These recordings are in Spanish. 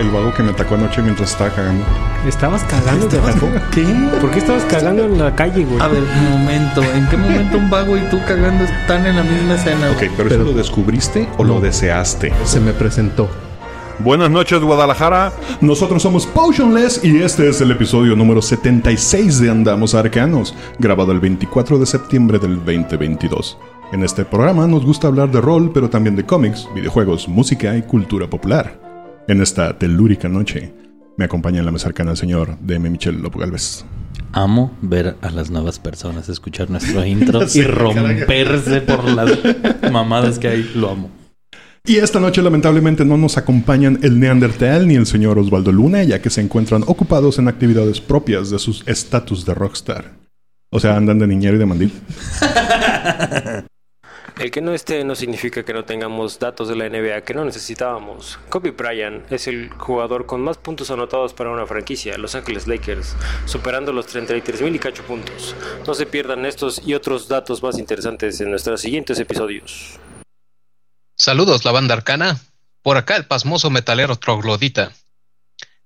El vago que me atacó anoche mientras estaba cagando. ¿Estabas cagando? ¿Te atacó? ¿Qué? ¿Por qué estabas cagando en la calle, güey? A ver, un momento. ¿En qué momento un vago y tú cagando están en la misma escena? Ok, güey? pero, Pero- ¿eso lo descubriste o lo deseaste? Se me presentó. Buenas noches, Guadalajara. Nosotros somos Potionless y este es el episodio número 76 de Andamos Arcanos, grabado el 24 de septiembre del 2022. En este programa nos gusta hablar de rol, pero también de cómics, videojuegos, música y cultura popular. En esta telúrica noche me acompaña en la mesa arcana el señor DM Michel Lopo Galvez. Amo ver a las nuevas personas escuchar nuestro intro y romperse por las mamadas que hay. Lo amo. Y esta noche lamentablemente no nos acompañan el Neandertal ni el señor Osvaldo Luna, ya que se encuentran ocupados en actividades propias de sus estatus de rockstar. O sea, andan de niñero y de mandil. El que no esté no significa que no tengamos datos de la NBA que no necesitábamos. Kobe Bryant es el jugador con más puntos anotados para una franquicia, Los Ángeles Lakers, superando los 33 mil y cacho puntos. No se pierdan estos y otros datos más interesantes en nuestros siguientes episodios. Saludos, la banda arcana. Por acá el pasmoso metalero troglodita.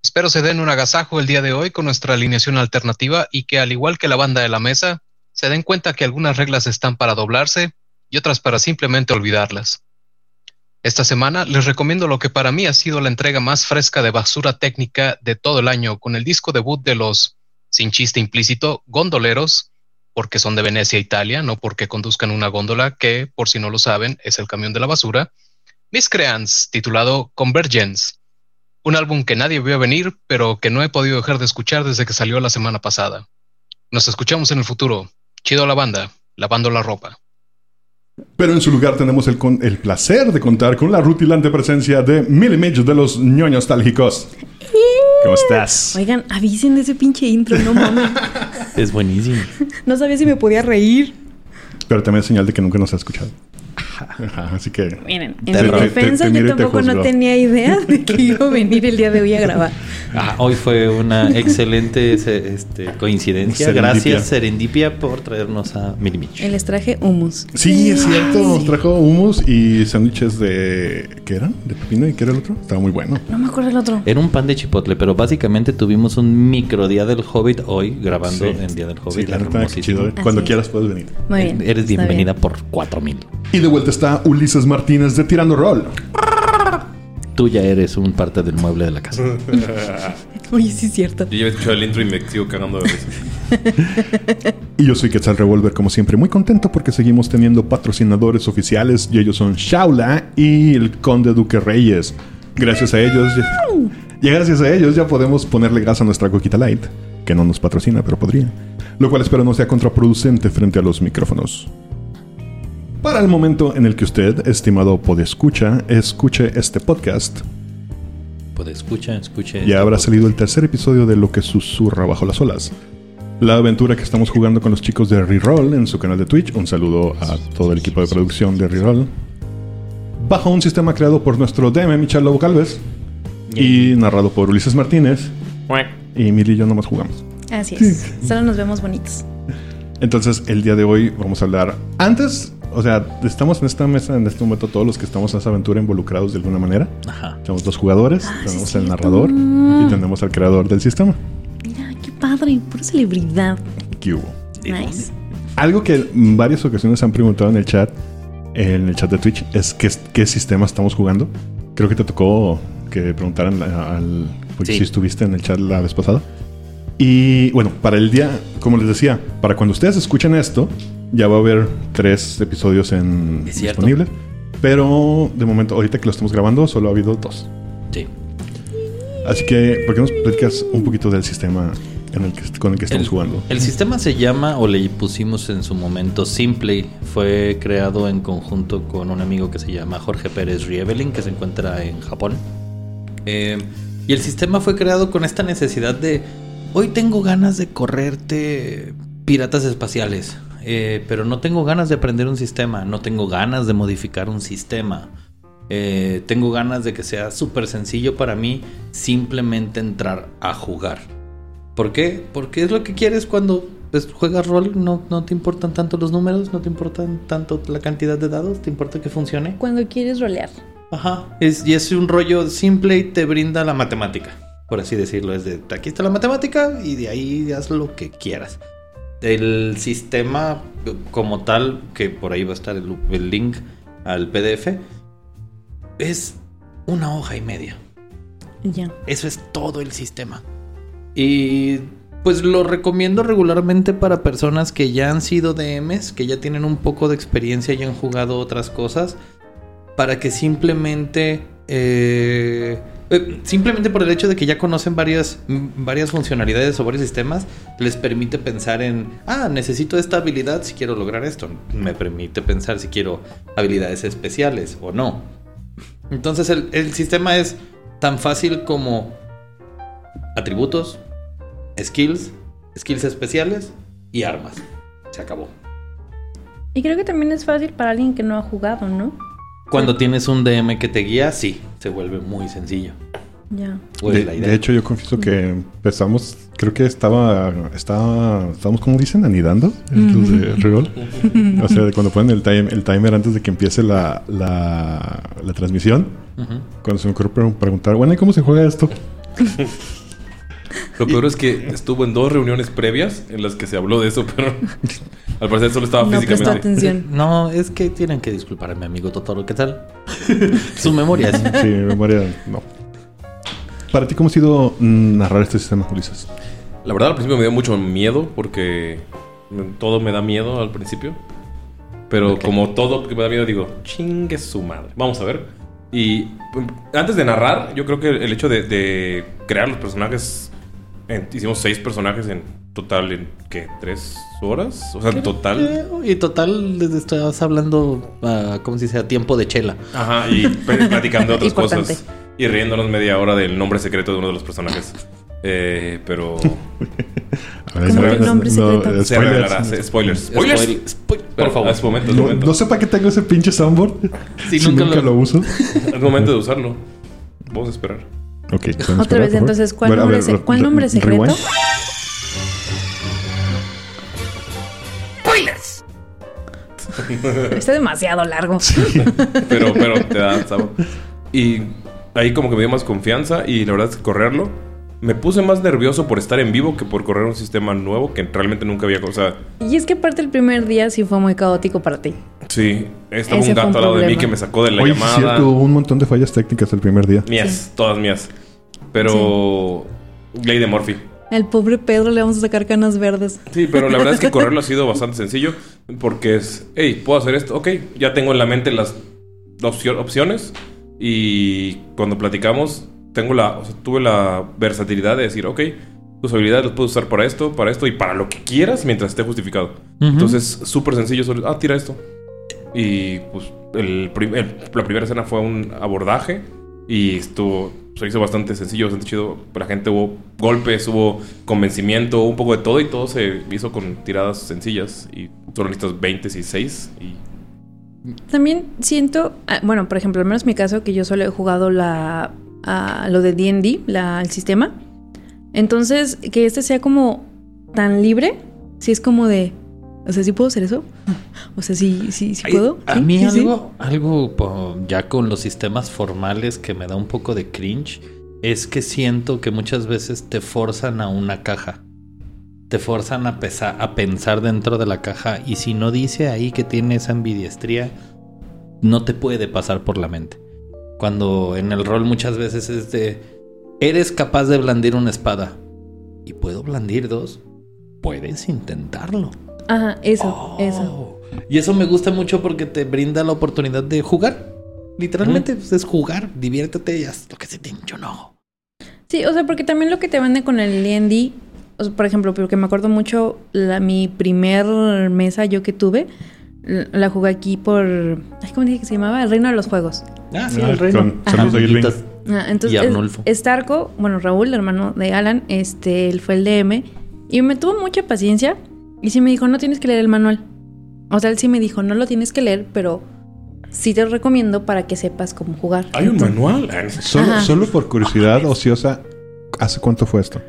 Espero se den un agasajo el día de hoy con nuestra alineación alternativa y que, al igual que la banda de la mesa, se den cuenta que algunas reglas están para doblarse y otras para simplemente olvidarlas. Esta semana les recomiendo lo que para mí ha sido la entrega más fresca de basura técnica de todo el año con el disco debut de los, sin chiste implícito, gondoleros, porque son de Venecia, Italia, no porque conduzcan una góndola que, por si no lo saben, es el camión de la basura. Miscreants, titulado Convergence, un álbum que nadie vio venir, pero que no he podido dejar de escuchar desde que salió la semana pasada. Nos escuchamos en el futuro. Chido la banda, lavando la ropa. Pero en su lugar tenemos el, con- el placer de contar con la rutilante presencia de Millimage de los ñoños nostálgicos. ¿Cómo estás? Oigan, avisen de ese pinche intro, no mames. Es buenísimo. No sabía si me podía reír. Pero también es señal de que nunca nos ha escuchado. Ajá, así que... Miren, en mi defensa yo te tampoco no tenía idea de que iba a venir el día de hoy a grabar. Ah, hoy fue una excelente este, coincidencia. Serendipia. Gracias, Serendipia, por traernos a Milimich. Y les traje humus. Sí, es cierto. Nos trajo humus y sándwiches de... ¿Qué eran? ¿De pepino y qué era el otro? Estaba muy bueno. No me acuerdo el otro. Era un pan de chipotle, pero básicamente tuvimos un micro día del Hobbit hoy grabando Sí. en Día del Sí, Hobbit. la chido. Así Cuando quieras puedes venir. Muy bien. Eres bienvenida bien. por 4000. Y de vuelta está Ulises Martínez de Tirando Roll. Tú ya eres un parte del mueble de la casa. Oye, sí es cierto. Yo ya he escuchado el intro y me sigo cagando de risa. Y yo soy Quetzal Revolver, como siempre, muy contento porque seguimos teniendo patrocinadores oficiales y ellos son Shaula y el Conde Duque Reyes. Gracias a ellos, ya, y gracias a ellos ya podemos ponerle gas a nuestra coquita light, que no nos patrocina, pero podría. Lo cual espero no sea contraproducente frente a los micrófonos. Para el momento en el que usted, estimado podescucha, escuche este podcast, Pues escucha, escucha. ya habrá salido el tercer episodio de Lo que susurra bajo las olas. La aventura que estamos jugando con los chicos de Reroll en su canal de Twitch. Un saludo a todo el equipo de producción de Reroll. Bajo un sistema creado por nuestro DM Michel Lobo Calves y narrado por Ulises Martínez. Y Mili y yo nomás jugamos. Así es. Solo nos vemos bonitos. Entonces, el día de hoy vamos a hablar. Antes, o sea, estamos en esta mesa, en este momento, todos los que estamos en esa aventura involucrados de alguna manera. Ajá. Tenemos dos jugadores, Ah, sí tenemos es el narrador y tenemos al creador del sistema. Mira, qué padre. Pura celebridad. ¿Qué hubo? Nice. Algo que en varias ocasiones han preguntado en el chat, en el chat de Twitch, es qué, qué sistema estamos jugando. Creo que te tocó que preguntaran a- al... Porque Sí. si estuviste en el chat la vez pasada. Y bueno, para el día, como les decía, para cuando ustedes escuchen esto, ya va a haber tres episodios en disponibles. Pero de momento, ahorita que lo estamos grabando, solo ha habido dos. Sí. Así que, ¿por qué nos platicas un poquito del sistema en el que, con el que estamos el, jugando? el sistema se llama, o le pusimos en su momento, Simple. Fue creado en conjunto con un amigo que se llama Jorge Pérez Rievelin, que se encuentra en Japón. Eh, Y el sistema fue creado con esta necesidad de, hoy tengo ganas de correrte piratas espaciales, eh, pero no tengo ganas de aprender un sistema, no tengo ganas de modificar un sistema. Eh, tengo ganas de que sea súper sencillo para mí simplemente entrar a jugar. ¿Por qué? Porque es lo que quieres cuando pues, juegas rol. No, no te importan tanto los números, no te importan tanto la cantidad de dados, te importa que funcione. Cuando quieres rolear. Ajá. Es, y es un rollo simple y te brinda la matemática. Por así decirlo. Es de aquí está la matemática y de ahí haz lo que quieras. El sistema como tal, que por ahí va a estar el, el link al PDF, es una hoja y media. Ya. Eso es todo el sistema. Y pues lo recomiendo regularmente para personas que ya han sido DMs, que ya tienen un poco de experiencia y han jugado otras cosas, para que simplemente... eh, eh, simplemente por el hecho de que ya conocen varias, varias funcionalidades o varios sistemas, les permite pensar en, ah, necesito esta habilidad si quiero lograr esto. Me permite pensar si quiero habilidades especiales o no. Entonces el, el sistema es tan fácil como atributos, skills, skills especiales y armas. Se acabó. Y creo que también es fácil para alguien que no ha jugado, ¿no? Cuando tienes un DM que te guía, sí, se vuelve muy sencillo. Ya. De, de hecho, yo confieso que empezamos, creo que estaba, estaba, estábamos, como dicen, anidando los de Reroll. O sea, cuando ponen el, time, el timer antes de que empiece la, la, la transmisión, cuando se me ocurre pre- preguntar, bueno, ¿y cómo se juega esto? Lo peor es que estuvo en dos reuniones previas en las que se habló de eso, pero al parecer solo estaba No físicamente. atención. No, es que tienen que disculpar a mi amigo Totoro. ¿Qué tal? Su memoria es. Sí, mi memoria, no. Para ti, ¿cómo ha sido mm, narrar este sistema, Ulises? La verdad, al principio me dio mucho miedo porque todo me da miedo al principio. Pero Ok. como todo que me da miedo, digo, chingue su madre. Vamos a ver. Y mm, antes de narrar, yo creo que el hecho de, de crear los personajes. en- hicimos seis personajes en total en ¿qué? ¿Tres horas? O sea, en total. Eh, Y total, les estás hablando, ah, ¿cómo se dice? A tiempo de chela. Ajá, y platicando de otras Importante. cosas. Y riéndonos media hora del nombre secreto de uno de los personajes. Eh, pero. A ver, ¿Cómo no, que el nombre no, secreto? no, Se spoilers. revelará. Spoilers. ¿Spoilers? Spoil- spoil- Pero, por favor. Es momento, es No, momento. no sé para qué tengo ese pinche soundboard. Si si nunca nunca, lo- lo... uso. Es momento de usarlo. Vamos a esperar. Ok. ¿pueden Otra esperar, vez, entonces, ¿cuál Bueno, nombre, ver, se- re- ¿cuál re- nombre secreto? rewind. Está demasiado largo. Pero, pero te da sabor. Y ahí como que me dio más confianza. Y la verdad es que correrlo. Me puse más nervioso por estar en vivo que por correr un sistema nuevo que realmente nunca había. O sea, Y es que aparte el primer día sí fue muy caótico para ti. sí, estaba Ese un fue un gato al lado de mí problema. que me sacó de la sí es llamada. cierto, hubo un montón de fallas técnicas el primer día. Mías, todas mías. Pero. Ley de Murphy. Al pobre Pedro le vamos a sacar canas verdes. Sí, pero la verdad es que correrlo ha sido bastante sencillo porque es, hey, puedo hacer esto, ok, ya tengo en la mente las opcio- opciones y cuando platicamos tengo la, o sea, tuve la versatilidad de decir, ok, tus habilidades las puedo usar para esto, para esto y para lo que quieras mientras esté justificado. Ujú. Entonces, súper sencillo, solo, ah, tira esto. Y pues el prim- el- la primera escena fue un abordaje y estuvo, se hizo bastante sencillo, bastante chido. La gente hubo golpes, hubo convencimiento, un poco de todo y todo se hizo con tiradas sencillas y solo necesitas 20 y 6 y También siento, ah, bueno, por ejemplo, al menos mi caso, que yo solo he jugado la, lo de D&D, el sistema. Entonces, que este sea como tan libre, si es como de, o sea, ¿sí puedo hacer eso? O sea, ¿sí, sí, sí Ay, puedo? A mí algo, algo ya con los sistemas formales que me da un poco de cringe es que siento que muchas veces te forzan a una caja. Te forzan a, pesa- a pensar dentro de la caja y si no dice ahí que tiene esa ambidiestría, no te puede pasar por la mente. Cuando en el rol muchas veces es de, eres capaz de blandir una espada y puedo blandir dos, puedes intentarlo. Ajá, eso, Oh. eso. Y eso me gusta mucho porque te brinda la oportunidad de jugar. Literalmente pues, es jugar, diviértete y haz lo que se te hinche un ojo. Sí, o sea, porque también lo que te vende con el D&D, o sea, por ejemplo, porque me acuerdo mucho, la, mi primer mesa yo que tuve, la jugué aquí por... ¿Cómo dije que se llamaba? El Reino de los Juegos. Ah, sí, Ah, el reino. con- saludos a. Ah, entonces, Y Arnulfo. es- Starco, bueno, Raúl, el hermano de Alan, este, él fue el DM. Y me tuvo mucha paciencia. Y sí me dijo, no tienes que leer el manual. O sea, él sí me dijo, no lo tienes que leer, pero sí te recomiendo para que sepas cómo jugar. ¿Hay un manual? Solo, solo por curiosidad ociosa, ¿hace cuánto fue esto?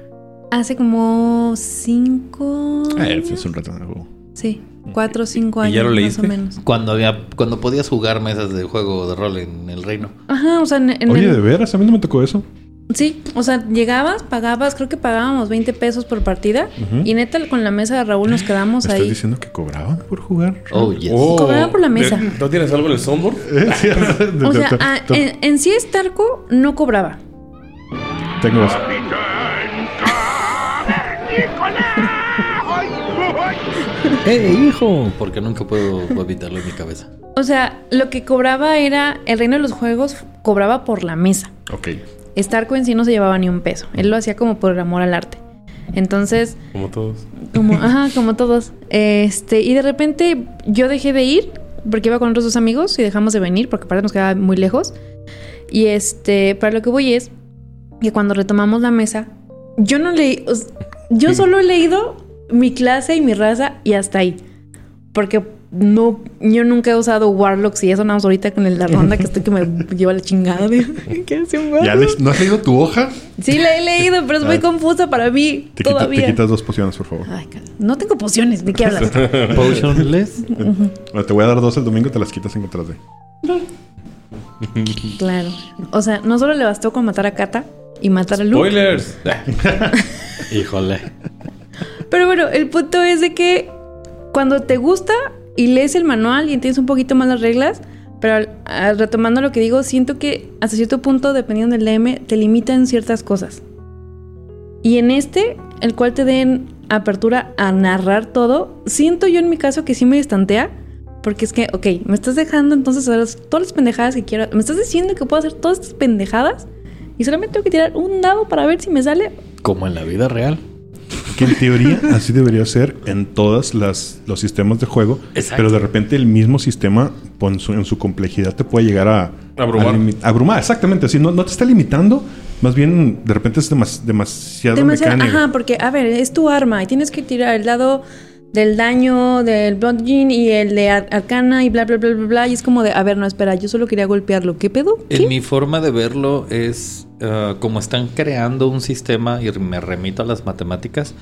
Hace como cinco... Eh, es un rato de juego. Sí, cuatro o cinco ¿Y años ya lo más leíste? o menos. Cuando había, cuando podías jugar mesas de juego de rol en el reino. Ajá, o sea, en, en Oye, el- ¿de veras? A mí no me tocó eso. Sí, o sea, llegabas, pagabas, creo que pagábamos 20 pesos por partida. Y neta, con la mesa de Raúl nos quedamos ¿Me estás ahí. diciendo que cobraban por jugar? Oh, yes. Oh, Cobraba por la mesa. ¿de- ¿No tienes algo en el soundboard? O sea, ah, en, en sí Starco no cobraba. Tengo eso. ¡Eh, hijo! Porque nunca puedo evitarlo en mi cabeza. O sea, lo que cobraba era, el reino de los juegos cobraba por la mesa. Ok. Starco en sí no se llevaba ni un peso. Él lo hacía como por amor al arte. Entonces, Como todos. como, ajá, como todos. Este, y de repente yo dejé de ir porque iba con otros dos amigos y dejamos de venir porque aparte nos quedaba muy lejos. Y este, para lo que voy es que cuando retomamos la mesa, yo no leí, o yo solo he leído mi clase y mi raza y hasta ahí. Porque no, yo nunca he usado Warlocks y eso nada más ahorita con el- la ronda que estoy que me lleva la chingada de ¿qué hace un ¿Ya ¿No has leído tu hoja? Sí la he leído, pero es muy Ah. confusa para mí Te, quita- todavía. te quitas dos pociones, por favor. Ay, no tengo pociones, ¿de qué hablas? Potionless. Bueno, te voy a dar dos el domingo, te las quitas en contra de. Claro. O sea, no solo le bastó con matar a Kata y matar a Luke. Spoilers. Híjole. Pero bueno, el punto es de que cuando te gusta y lees el manual y entiendes un poquito más las reglas, pero retomando lo que digo, siento que hasta cierto punto, dependiendo del DM, te limitan ciertas cosas. Y en este, el cual te den apertura a narrar todo, siento yo en mi caso que sí me estantea. Porque es que, ok, me estás dejando entonces hacer todas las pendejadas que quiero. Me estás diciendo que puedo hacer todas estas pendejadas. Y solamente tengo que tirar un dado para ver si me sale. Como en la vida real. Que en teoría así debería ser en todos las, los sistemas de juego. Exacto. Pero de repente el mismo sistema, con su- en su complejidad, te puede llegar a... Abrumar. a abrumar, exactamente. Así, no, no te está limitando. Más bien, de repente es demas- demasiado Demasiado, mecánico. ajá, porque a ver, es tu arma y tienes que tirar el dado del daño, del bludgeon y el de ar- arcana y bla bla bla bla bla y es como de, a ver, no espera, yo solo quería golpearlo, ¿qué pedo? ¿Qué? En mi forma de verlo es ah, como están creando un sistema y me remito a las matemáticas.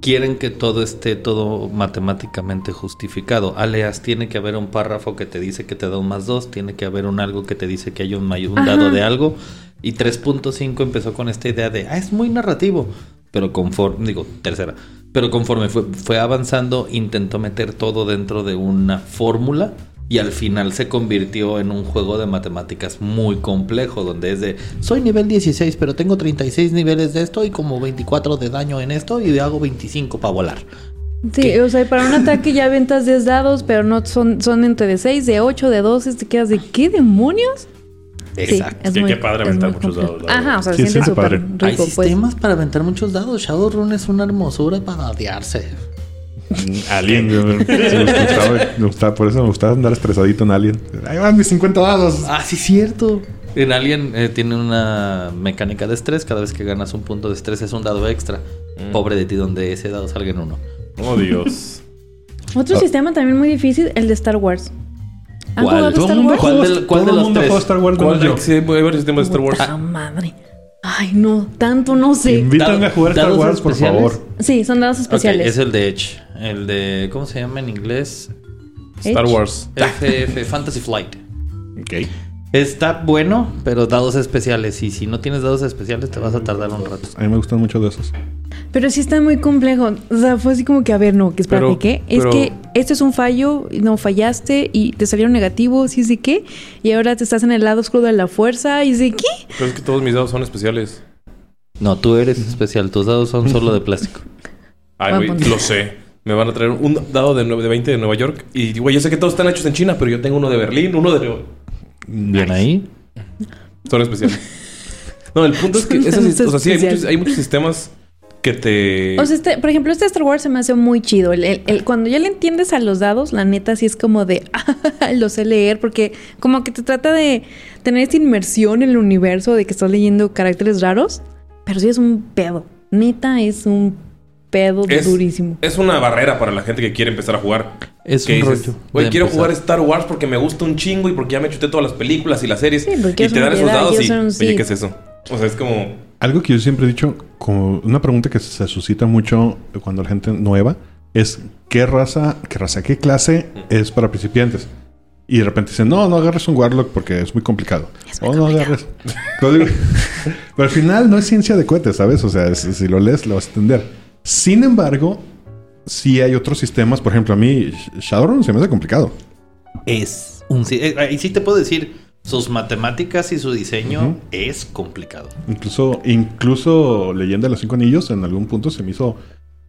Quieren que todo esté todo matemáticamente justificado. Aleas, tiene que haber un párrafo que te dice que te da un más dos, tiene que haber un algo que te dice que hay un, un dado de algo. Y 3.5 empezó con esta idea de, ah, es muy narrativo. Pero conforme, digo, tercera. Pero conforme fue, fue avanzando, intentó meter todo dentro de una fórmula. Y al final se convirtió en un juego de matemáticas muy complejo, donde es de, soy nivel 16, pero tengo 36 niveles de esto y como 24 de daño en esto y hago 25 para volar. Sí, o sea, para un ataque ya aventas 10 dados, pero no son, son entre de 6, de 8, de 12, te quedas de ¿qué demonios? Exacto. es Qué- muy- qué padre es aventar muchos complejo. dados, Ajá, o sea, Sí, siente súper rico, Hay pues. sistemas para aventar muchos dados. Shadowrun es una hermosura para odiarse. Alien. yo- sí, me, gustaba, me gustaba- por eso me gustaba andar estresadito en Alien. Ahí van mis 50 dados. Ah, sí, cierto. En Alien eh, tiene una mecánica de estrés. Cada vez que ganas un punto de estrés es un dado extra. Pobre de ti donde ese dado salga en uno. Oh, Dios. Otro sistema también muy difícil, el de Star Wars. ¿Han ¿Cuál? jugado Todo Star Wars? ¿Cuál del- cuál Todo de el los mundo tres? juega Star Wars ¿Cuál? menos yo. Sí, hay varios sistemas de Star Wars. Madre. Ay, no, tanto no sé. Invítame a jugar Star ¿Dados Wars, por favor. Sí, son dados especiales. es el de Edge. El de. ¿Cómo se llama en inglés? Star. Wars. FF Fantasy Flight. Ok. Está bueno, pero dados especiales. Y si no tienes dados especiales, te vas a tardar un rato. A mí me gustan mucho de esos. Pero sí está muy complejo. O sea, fue así como que, a ver, no, que espérate, Pero- ¿qué? Es pero- que esto es un fallo, no fallaste y te salieron negativos y sé qué. Y ahora te estás en el lado oscuro de la fuerza y sé qué. Pero es que todos mis dados son especiales. No, tú eres especial. Tus dados son solo de plástico. Ay, güey, lo sé. Me van a traer un dado de, nue- de 20 de Nueva York. Y, güey, yo sé que todos están hechos en China, pero yo tengo uno de Berlín, uno de... Bien ahí. Son especiales. No, el punto es que... Esos- o sea, sí, hay muchos, hay muchos sistemas que te... O sea, este, por ejemplo, este Star Wars se me hace muy chido. El- el- el- cuando ya le entiendes a los dados, la neta sí es como de, lo sé leer, porque como que te trata de tener esta inmersión en el universo de que estás leyendo caracteres raros, pero sí es un pedo. Neta es un pedo Es- durísimo. Es una barrera para la gente que quiere empezar a jugar. Es que un dices, Güey, quiero empezar". jugar Star Wars porque me gusta un chingo y porque ya me chuté todas las películas y las series. Sí, y te dan esos dados y... Oye. ¿qué es eso? O sea, es como... Algo que yo siempre he dicho, como una pregunta que se suscita mucho cuando la gente nueva, es ¿qué raza, qué raza, qué clase es para principiantes? Y de repente dicen, no, no agarres un Warlock porque es muy complicado. o no agarres. Lo digo. Pero al final no es ciencia de cohetes, ¿sabes? O sea, si lo lees, lo vas a entender. Sin embargo, sí hay otros sistemas. Por ejemplo, a mí Shadowrun se me hace complicado. Es un... sí- eh, Ahí sí te puedo decir, sus matemáticas y su diseño es complicado. Incluso, incluso Leyenda de los Cinco Anillos en algún punto se me hizo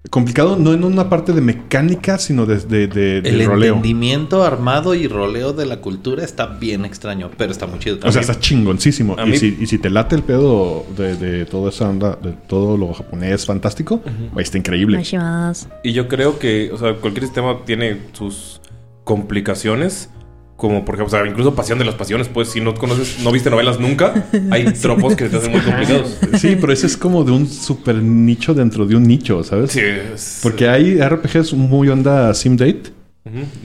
complicado, no en una parte de mecánica, sino de, de, de- El roleo. entendimiento armado y roleo de la cultura está bien extraño, pero está muy chido O sea, también. está chingoncísimo. Y mí- si, y si te late el pedo de, de toda esa onda, de todo lo japonés fantástico, güey, está increíble. Y yo creo que, o sea, cualquier sistema tiene sus complicaciones. Como por ejemplo, o sea, incluso Pasión de las Pasiones, pues si no conoces, no viste novelas nunca, hay tropos que te hacen muy complicados. Sí, pero ese es como de un super nicho dentro de un nicho, ¿sabes? Sí, es- Porque hay RPGs muy onda sim date,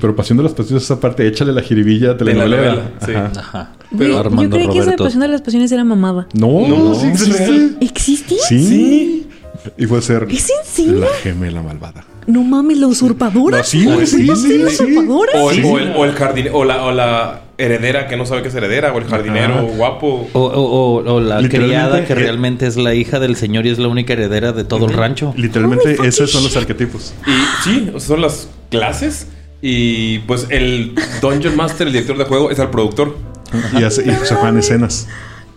pero Pasión de las Pasiones esa parte, échale la jiribilla De la telenovela. novela, sí. Ajá. Ajá. Güey, yo Armando creí que esa de Roberto. pasión de las pasiones era mamada. No, No, sí sí, existe. ¿Existe? Sí. Y puede ser ¿Es en serio? la gemela malvada. No mames, la usurpadora. No, sí, güey, sí, ¿Va a sí, la usurpadora? O el, Sí. o el, o el jardinero, o la, o la heredera que no sabe que es heredera, o el jardinero Ajá. guapo. O, o- o- o la criada que eh, realmente es la hija del señor y es la única heredera de todo el rancho. Literalmente, esos son los arquetipos. Y sí, son las clases. Y pues el Dungeon Master, el director de juego, es el productor. Y, hace, y se juegan escenas.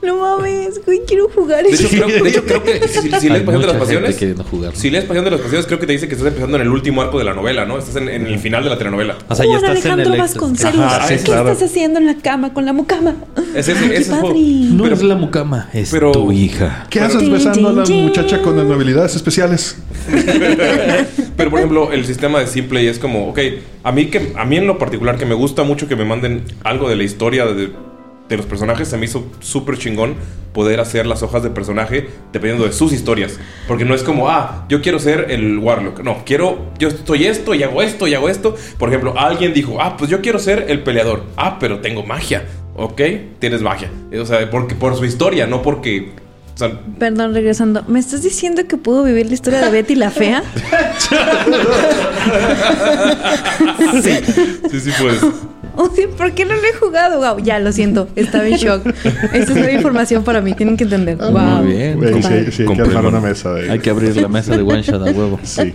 No mames, güey, quiero jugar De eso. hecho, creo, de hecho, creo que si, si lees Pasión de las Pasiones, queriendo jugar. si lees Pasión de las Pasiones, creo que te dice que estás empezando en el último arco de la novela, ¿no? Estás en, en el final de la telenovela. O sea, ya estás en Alejandro el Vasconcelos, Ajá, ¿qué claro. estás haciendo en la cama con la mucama? Es ese- Ay, qué ese padre. No Pero- es la mucama, es pero- tu hija. ¿Qué haces besando a la muchacha con habilidades especiales? Pero por ejemplo, el sistema de Simplay es como, ok, a mí que a mí en lo particular que me gusta mucho que me manden algo de la historia de, de los personajes, se me hizo súper chingón poder hacer las hojas de personaje dependiendo de sus historias, porque no es como, ah, yo quiero ser el Warlock, no, quiero yo soy esto y hago esto y hago esto. Por ejemplo, alguien dijo, "Ah, pues yo quiero ser el peleador." Ah, pero tengo magia. Ok, tienes magia. O sea, porque por su historia, no porque o sea, Perdón, regresando. ¿Me estás diciendo que puedo vivir la historia de Betty la fea? sí, sí puedes. O sea, ¿por qué no lo he jugado? Wow, ya, lo siento. Estaba en shock. Esta es nueva información para mí. Tienen que entender. Wow. Muy bien. Sí, sí, hay que armar una mesa de... Hay que abrir la mesa de One Shot a huevo. Sí.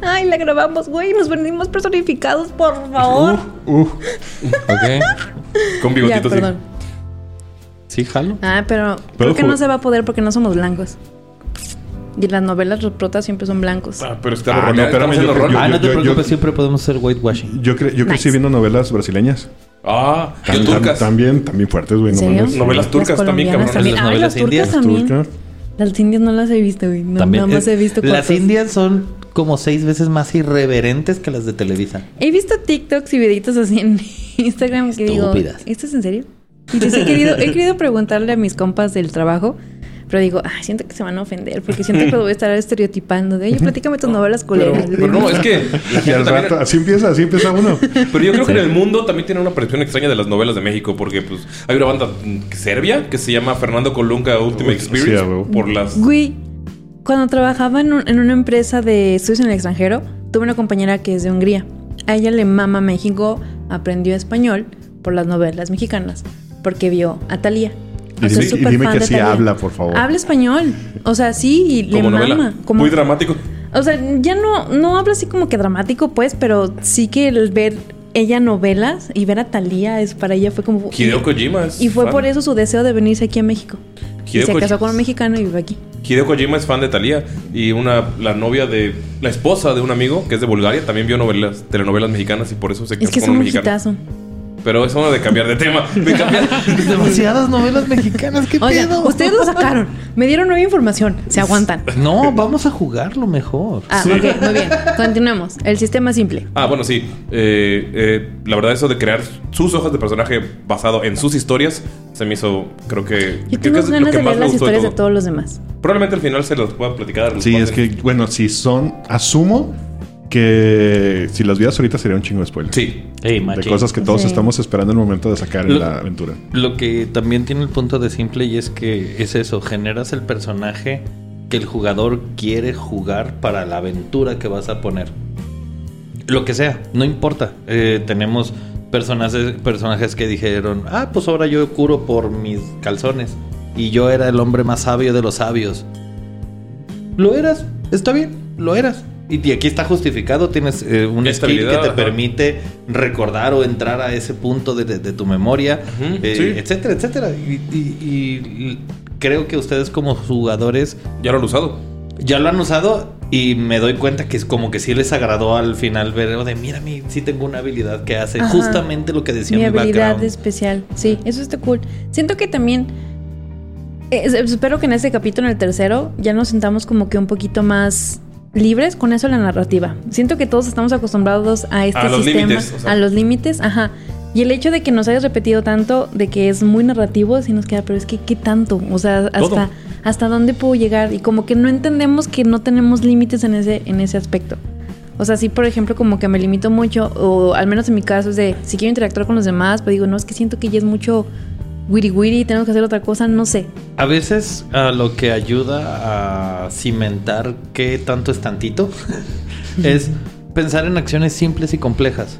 Ay, la grabamos, güey. Nos venimos personificados, por favor. Uh, Ok. Con ya, bigotito sí. perdón. Sí, jalo. Ah, pero Pero creo que no se va a poder porque no somos blancos. Y las novelas los protas siempre son blancos. Ah, pero está Ah, no, espérame, yo- rol. yo- ah, no te yo- preocupes, yo- siempre podemos hacer whitewashing. yo cre- yo crecí Nice. viendo novelas brasileñas. Ah, tan- turcas. también, también fuertes, güey. ¿En no. Novelas turcas Las también, cabrones. también. Las las novelas indias. turcas también. Turcas. Las indias no las he visto, güey. No, También. nada más he visto Las cortos. indias son como seis veces más irreverentes que las de Televisa. He visto TikToks y videitos así en Instagram que digo, Estúpidas. ¿esto es en serio? Y les he querido, he querido preguntarle a mis compas del trabajo, pero digo, ay, siento que se van a ofender porque siento que lo voy a estar estereotipando de, oye, platícame tus novelas Pero, culeras. pero no, es que Y al rato, así empieza, así empieza uno. Pero yo creo que en el mundo también tiene una percepción extraña de las novelas de México, porque pues hay una banda serbia que se llama Fernando Colunga Ultimate Sí, Experience huevo. por las Güey, cuando trabajaba en, un- en una empresa de estudios en el extranjero, tuve una compañera que es de Hungría. A ella le mama México, aprendió español por las novelas mexicanas, porque vio a Thalía. Y dime, es y que sí habla, por favor. Habla español. O sea, sí, y le como mama. novela. Como, Muy dramático. o sea, ya no, no habla así como que dramático, pues, pero sí que el ver ella novelas y ver a Thalía es para ella fue como. Hideo Kojima es Y fue fan. por eso su deseo de venirse aquí a México. Y se casó con un mexicano y vive aquí. Hideo Kojima es fan de Thalía y una la novia de la esposa de un amigo que es de Bulgaria también vio novelas telenovelas mexicanas y por eso se Es casó que con un un mexicano. hitazo. Pero es hora de cambiar de tema. De cambiar- Demasiadas novelas mexicanas, ¿qué Oigan, pedo? ustedes lo sacaron. Me dieron nueva información. Se aguantan. No, vamos a jugarlo mejor. Ah, ok, muy bien. Continuemos. El sistema simple. Ah, bueno, sí. Eh, eh, la verdad, eso de crear sus hojas de personaje basado en sus historias se me hizo, creo que. Yo creo tengo es lo ganas que de leer las historias de todo. todos los demás. Probablemente al final se los pueda platicar. Sí, es que, bueno, si son. Asumo que si las vidas ahorita sería un chingo de spoiler. Sí. Ey, De cosas que todos Sí. estamos esperando el momento de sacar en la aventura. Lo que también tiene el punto de simple y es que es eso, generas el personaje que el jugador quiere jugar para la aventura que vas a poner. Lo que sea, no importa. Eh, tenemos personajes, personajes que dijeron, ah, pues ahora yo curo por mis calzones. Y yo era el hombre más sabio de los sabios. Lo eras, está bien, lo eras. Y y aquí está justificado, tienes eh, un skill que te ajá. permite recordar o entrar a ese punto de, de- de tu memoria, eh, sí. etcétera, etcétera. Y, y- y creo que ustedes como jugadores Ya lo han usado. ya lo han usado y me doy cuenta que es como que sí les agradó al final ver oh, de mira, mi, sí tengo una habilidad que hace Ajá. justamente lo que decía Mi mi, habilidad background. especial. Sí, eso está cool. Siento que también. eh, es- espero que en este capítulo, en el tercero, ya nos sentamos como que un poquito más libres con eso la narrativa. Siento que todos estamos acostumbrados a este A los sistema, límites, o sea. a los límites, ajá. Y el hecho de que nos hayas repetido tanto, de que es muy narrativo, sí nos queda, pero es que ¿qué tanto? O sea, Todo. hasta, hasta dónde puedo llegar. Y como que no entendemos que no tenemos límites en ese, en ese aspecto. O sea, sí, por ejemplo, como que me limito mucho, o al menos en mi caso es de, si quiero interactuar con los demás, pues digo, no, es que siento que ya es mucho wiri wiri, tengo que hacer otra cosa, no sé. A veces a lo que ayuda a cimentar qué tanto es tantito es pensar en acciones simples y complejas.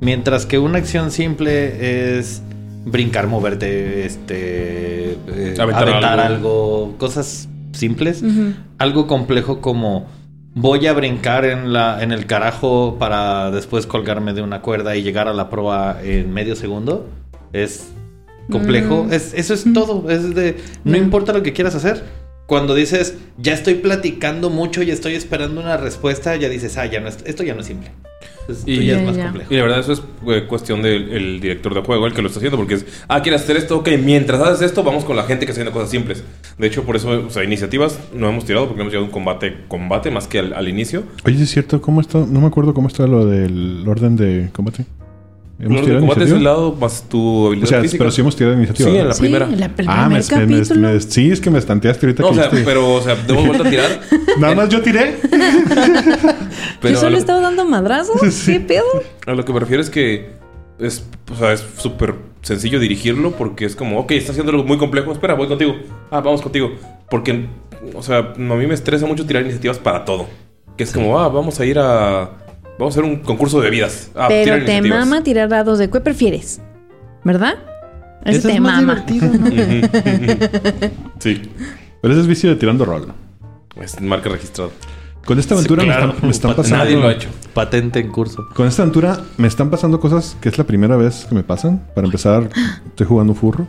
Mientras que una acción simple es brincar, moverte, este, eh, Aventar aventar, algo. algo. cosas simples. Algo complejo como voy a brincar en la en el carajo para después colgarme de una cuerda y llegar a la proa en medio segundo es complejo. Mm. Es, eso es todo. Es de no Ya. importa lo que quieras hacer. Cuando dices ya estoy platicando mucho y estoy esperando una respuesta, ya dices ah ya no es- esto ya no es simple. Esto Y- ya Ya, es más ya. complejo. Y la verdad, eso es eh, cuestión del el director de juego, el que lo está haciendo, porque es, ah, quieres hacer esto, ok, mientras haces esto, vamos con la gente que está haciendo cosas simples. De hecho, por eso, o sea, iniciativas no hemos tirado, porque hemos llegado a un combate, combate más que al, al inicio. Oye, ¿sí es cierto, ¿cómo está? No me acuerdo cómo está lo del orden de combate. Combate es el lado más tu habilidad O sea, física. pero sí hemos tirado iniciativa. Sí, en la Sí, primera. la- el Ah, me, primer me- capítulo. me- sí, es que me estanteaste ahorita No, o que sea, dijiste. pero, o sea, debo vuelta a tirar. Nada más yo tiré. Pero Yo solo lo, estaba dando madrazos. ¿Qué pedo? a lo que me refiero es que es, o sea, es súper sencillo dirigirlo porque es como, ok, está haciendo algo muy complejo, espera, voy contigo. Ah, vamos contigo. Porque, o sea, a mí me estresa mucho tirar iniciativas para todo. Que es como, ah, vamos a ir a... Vamos a hacer un concurso de bebidas. Ah, Pero te mama tirar dados de qué prefieres, ¿verdad? Eso Eso te es más mama. divertido, ¿no? Sí, Pero ese es vicio de tirando rol. es marca registrada. Con esta aventura Sí, me están, me están pasando. Nadie lo ha hecho. Patente en curso. Con esta aventura me están pasando cosas que es la primera vez que me pasan. Para empezar, estoy jugando un furro.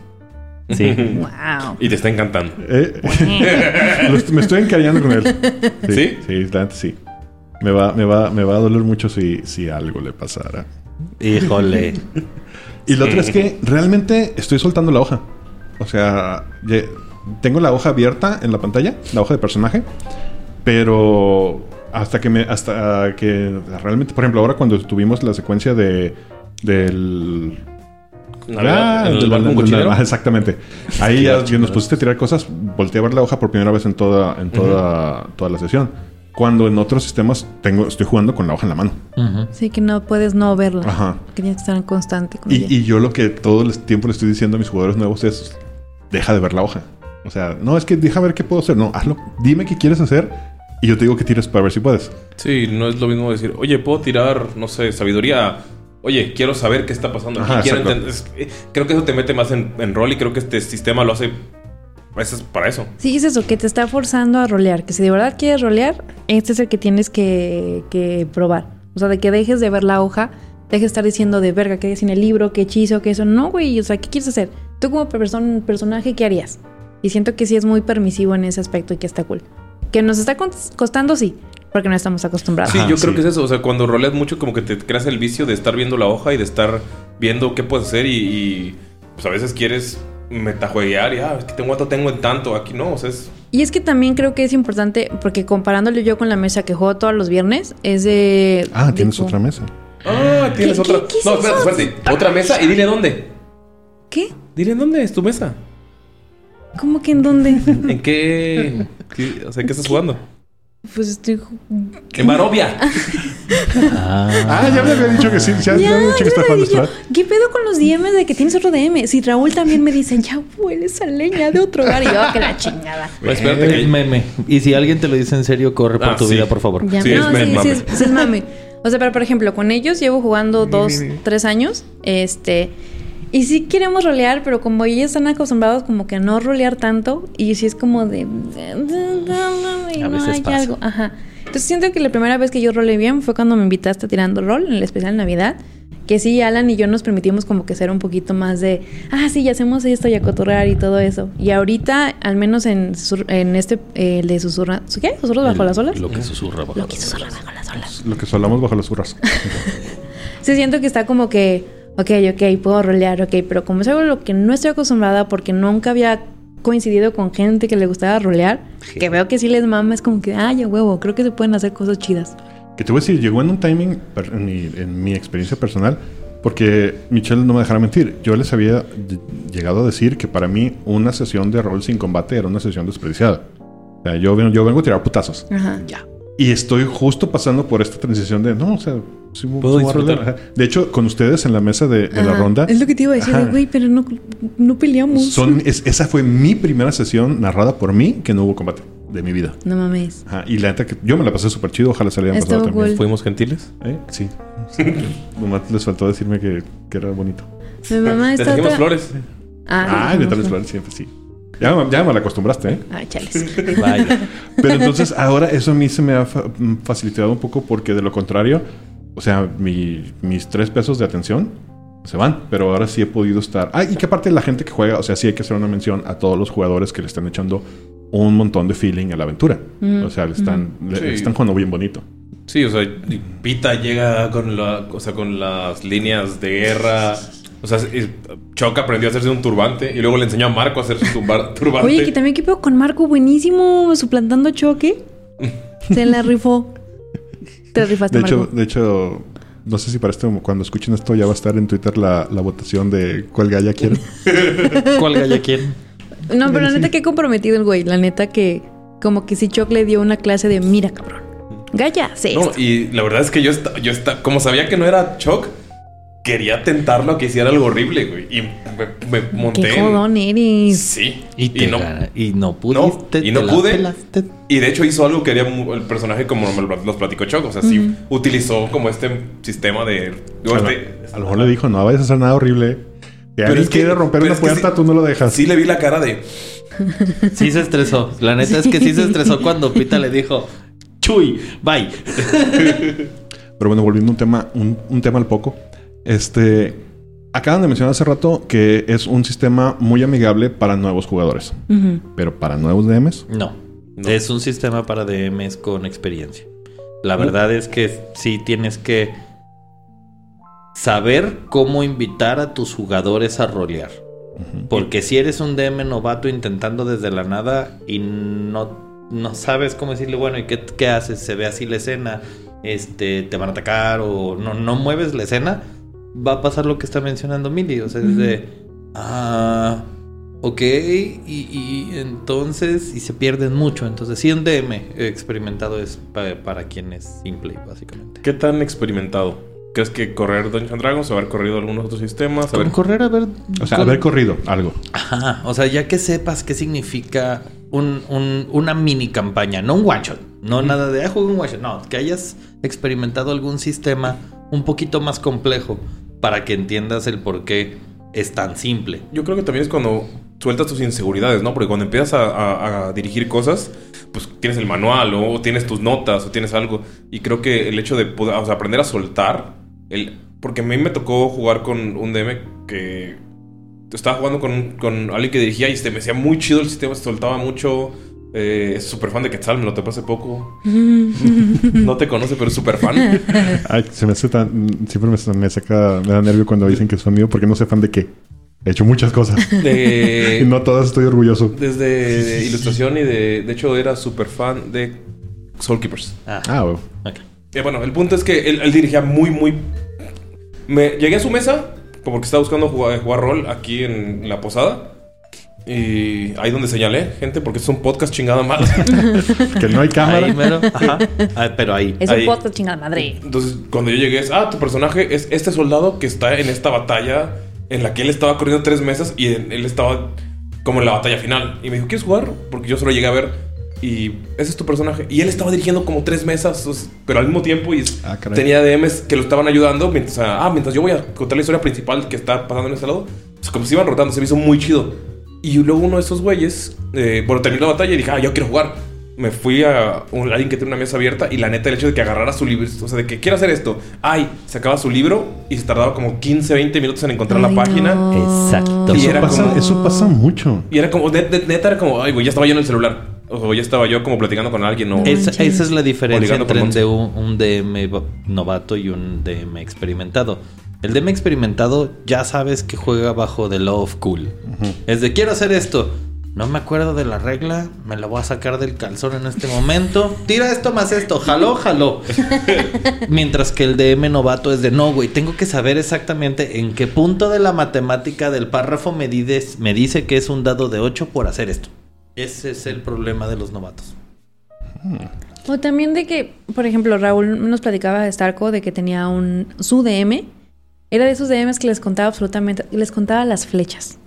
Sí. Wow. Y te está encantando. Eh, me estoy encariñando con él. ¿Sí? Sí, la sí. Me va, me va, me va a doler mucho si, si algo le pasara. Híjole. Y lo otro es que realmente estoy soltando la hoja. O sea, tengo la hoja abierta en la pantalla, la hoja de personaje, pero hasta que me, hasta que realmente, por ejemplo, ahora cuando tuvimos la secuencia de del Navidad, Ah, el ah, exactamente. Ahí ya nos pusiste a tirar cosas, volteé a ver la hoja por primera vez en toda, en toda, toda la sesión. Cuando en otros sistemas tengo, estoy jugando con la hoja en la mano. Ujú. Sí, que no puedes no verla. Ajá. Que tienes que estar en constante con Y, ella. y yo lo que todo el tiempo le estoy diciendo a mis jugadores nuevos es, deja de ver la hoja. O sea, no, es que deja ver qué puedo hacer. No, hazlo. Dime qué quieres hacer y yo te digo que tires para ver si puedes. Sí, no es lo mismo decir, oye, puedo tirar, no sé, sabiduría. Oye, quiero saber qué está pasando aquí. Ajá, quiero entender- es- eh, creo que eso te mete más en, en rol y creo que este sistema lo hace. Eso es para eso. Sí, es eso, que te está forzando a rolear. Que si de verdad quieres rolear, este es el que tienes que, que probar. O sea, de que dejes de ver la hoja, dejes de estar diciendo de verga, que hay en el libro, que hechizo, que eso. No, güey, o sea, ¿qué quieres hacer? Tú como person- personaje, ¿qué harías? Y siento que sí es muy permisivo en ese aspecto y que está cool. Que nos está costando, sí. porque no estamos acostumbrados. Sí, yo creo sí. que es eso. O sea, cuando roleas mucho, como que te creas el vicio de estar viendo la hoja y de estar viendo qué puedes hacer. Y, y, pues a veces quieres metajueguear y, ah, es que tengo tengo en tanto. Aquí no, o sea, es. Y es que también creo que es importante, porque comparándolo yo con la mesa que juego todos los viernes, es de... Ah, tienes otra mesa. Ah, tienes ¿Qué- otra. qué- qué es no, espérate, espérate. Otra mesa y dile dónde. ¿Qué? Dile en dónde es tu mesa. ¿Cómo que en dónde? ¿En qué. qué- o sea, ¿en qué estás jugando? Pues estoy... En Barovia. Ah, ya me había dicho que sí. Ya, ya me había dicho que está jugando. ¿Qué pedo con los DMs de que tienes otro DM? Si Raúl también me dice, ya hueles a leña de otro hogar. Y yo, "Ah, que la chingada. Pues espérate Es que. meme. Y si alguien te lo dice en serio, corre por Ah, tu sí. vida, por favor. Ya, Sí, no, es sí, mame. sí, es, sí es mame. O sea, pero por ejemplo, con ellos llevo jugando dos, tres años. Este. Y sí queremos rolear, pero como ellos están acostumbrados como que a no rolear tanto. Y sí es como de. y A no veces hay pasa. algo. Ajá. Entonces siento que la primera vez que yo roleé bien fue cuando me invitaste a tirando rol en el especial de Navidad. Que sí, Alan y yo nos permitimos como que ser un poquito más de, ah, sí, ya hacemos esto y a cotorrear y todo eso. Y ahorita, al menos en, susur- en este, eh, el de susurra, ¿qué? ¿Susurros bajo las olas? Lo que susurra bajo Lo que las susurra olas. bajo las olas. Lo que solamos bajo las urras. Sí, siento que está como que, ok, ok, puedo rolear, ok, pero como es algo a lo que no estoy acostumbrada porque nunca había coincidido con gente que le gustaba rolear, que veo que sí les mama, es como que, ay, a huevo, creo que se pueden hacer cosas chidas. Que te voy a decir, llegó en un timing, en mi, en mi experiencia personal, porque Michelle no me dejará mentir. Yo les había ll- llegado a decir que para mí una sesión de rol sin combate era una sesión desperdiciada. O sea, yo, yo vengo a tirar putazos. Ajá. Y estoy justo pasando por esta transición de, no, o sea, sí, Puedo disfrutar. De hecho, con ustedes en la mesa de, de la ronda, Es lo que te iba a decir, güey, pero no, no peleamos. son, es- esa fue mi primera sesión narrada por mí que no hubo combate de mi vida. No mames. Ajá, y la neta que yo me la pasé súper chido, ojalá se la hayan pasado Estuvo también. cool. ¿Fuimos gentiles? ¿Eh? Sí. Nomás les faltó decirme que, que era bonito. Mi mamá Te está trajimos otra- flores. Ah, Ay, de no, tal no. vez siempre sí. Ya, me- ya me la acostumbraste, ¿eh? Ay, chales. Vaya. Pero entonces ahora eso a mí se me ha fa- mm, facilitado un poco porque de lo contrario, o sea, mi- mis tres pesos de atención se van, pero ahora sí he podido estar. Ah, y que aparte la gente que juega, o sea, sí hay que hacer una mención a todos los jugadores que le están echando un montón de feeling a la aventura. Mm, O sea, le están, le- Sí. están jugando bien bonito. Sí, o sea, Pita llega con, la, o sea, con las líneas de guerra. O sea, Choc aprendió a hacerse un turbante y luego le enseñó a Marco a hacer su tumbar- turbante. Oye, que también que pedo con Marco, buenísimo, suplantando choque. Se la rifó. Te rifaste, De hecho, Marco. de hecho, no sé si para esto, cuando escuchen esto, ya va a estar en Twitter la, la votación de cuál galla quieren. ¿Cuál galla quién? No, pero la neta que comprometido el güey. La neta que como que si Choc le dio una clase de mira, cabrón. Gaya, sí. No, y la verdad es que yo está, yo está, como sabía que no era Choc, quería tentarlo a que hiciera algo horrible, güey. Y me, me monté. Qué jodón eres. Sí. Y, te no, gana- y no pudiste. y no te la pude. pelaste. Y de hecho hizo algo que haría el personaje como me lo- nos platicó Choc. O sea, sí utilizó como este sistema de. digo, A lo, este- a lo mejor le dijo, no vayas a hacer nada horrible. Que alguien es que- quiere romper pero una puerta, sí- tú no lo dejas. Sí le vi la cara de. Sí se estresó. La neta es que sí se estresó cuando Pita le dijo, Chuy, bye. Pero bueno, volviendo a un tema, un, un tema al poco. Este. Acaban de mencionar hace rato que es un sistema muy amigable para nuevos jugadores. Pero para nuevos DMs, No, No. es un sistema para DMs con experiencia. La verdad es que sí tienes que saber cómo invitar a tus jugadores a rolear. Porque si eres un DM novato intentando desde la nada y no, no sabes cómo decirle, bueno, ¿y qué, qué haces? Se ve así la escena, este, te van a atacar o no, no mueves la escena, va a pasar lo que está mencionando Milly. O sea, es de, ah, ok, y, y entonces, y se pierden mucho. Entonces, sí, un DM experimentado es pa- para quien es simple, básicamente. ¿Qué tan experimentado? ¿Crees que correr Dungeons and Dragons, haber corrido algunos otros sistemas? Con Haber... correr a ver. o sea, con- haber corrido algo. Ajá, o sea, ya que sepas qué significa un, un- una mini campaña, no un one shot, no nada de ah, juego un one shot, no, que hayas experimentado algún sistema un poquito más complejo para que entiendas el por qué es tan simple. Yo creo que también es cuando sueltas tus inseguridades, ¿no? Porque cuando empiezas a, dirigir cosas, pues tienes el manual o tienes tus notas o tienes algo. Y creo que el hecho de poder, aprender a soltar, el, porque a mí me tocó jugar con un DM que estaba jugando con, con alguien que dirigía y se me hacía muy chido el sistema, se soltaba mucho, Eh, es súper fan de Quetzal, me lo topé hace poco. no te conoce, pero es súper fan. Ay, se me hace tan. Siempre me, me saca. Me da nervio cuando dicen que son mío porque no sé fan de qué. He hecho muchas cosas. De- y no todas estoy orgulloso. Desde ilustración y de. De hecho, era súper fan de Soul Keepers. Ah, Ah, bueno. ok. Eh, bueno, el punto es que él, él dirigía muy, muy. Me llegué a su mesa como que estaba buscando jugar, jugar rol aquí en la posada. Y ahí donde señalé, gente, porque es un podcast chingada madre. Que no hay cámara. Ahí mero. Ajá. Ah, pero ahí. Es Ahí. un podcast chingada madre. Entonces, cuando yo llegué, es, ah, tu personaje es este soldado que está en esta batalla en la que él estaba corriendo tres mesas y en- él estaba como en la batalla final. Y me dijo, ¿quieres jugar? Porque yo solo llegué a ver. Y ese es tu personaje. Y él estaba dirigiendo como tres mesas, pero al mismo tiempo. Y Ah, tenía DMs que lo estaban ayudando. Mientras, ah, mientras yo voy a contar la historia principal que está pasando en este lado. Sea, como se iban rotando, se me hizo muy chido. Y luego uno de esos güeyes, eh, bueno, terminó la batalla y dije, ah, yo quiero jugar. Me fui a un, alguien que tiene una mesa abierta y la neta, el hecho de que agarrara su libro, o sea, de que quiero hacer esto, ay, sacaba su libro y se tardaba como 15, 20 minutos en encontrar la página. no. Exacto. Y Eso era pasa, como- eso pasa mucho. Y era como, net- neta, era como, ay, güey, ya estaba yo en el celular. O ya estaba yo como platicando con alguien. O, Esa, es la diferencia entre un, de un, DM va- novato y un DM experimentado. El DM experimentado ya sabes que juega bajo the law of cool. Es de quiero hacer esto. No me acuerdo de la regla, me la voy a sacar del calzón en este momento. Tira esto más esto, jaló, jaló. Mientras que el DM novato es de no, güey, tengo que saber exactamente en qué punto de la matemática del párrafo me, dides- me dice que es un dado de 8 por hacer esto. Ese es el problema de los novatos. O también de que, por ejemplo, Raúl nos platicaba de Starco de que tenía un su DM. Era de esos DMs que les contaba absolutamente, les contaba las flechas.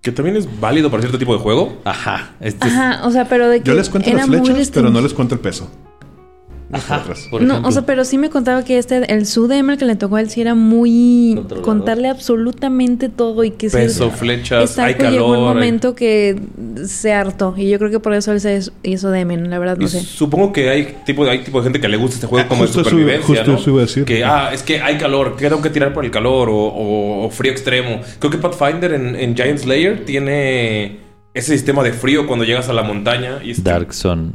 que también es válido para cierto tipo de juego. Ajá. Este es- Ajá, o sea, pero de que Yo les cuento era las muy flechas, pero no les cuento el peso. No, o sea, pero sí me contaba que este, el su DM el que le tocó a él sí era muy Controlador. contarle absolutamente todo y que Peso, flechas, hay Starco llegó un calor. hay- momento que se hartó y yo creo que por eso él se hizo DM, la verdad no Y sé. Supongo que hay tipo, hay tipo de gente que le gusta este juego Ah, como de supervivencia, justo ¿no? eso iba a decir. Que, ah, es que hay calor, que tengo que tirar por el calor o, o- o frío extremo. Creo que Pathfinder en, en Giant Slayer tiene ese sistema de frío cuando llegas a la montaña. Y es Dark Sun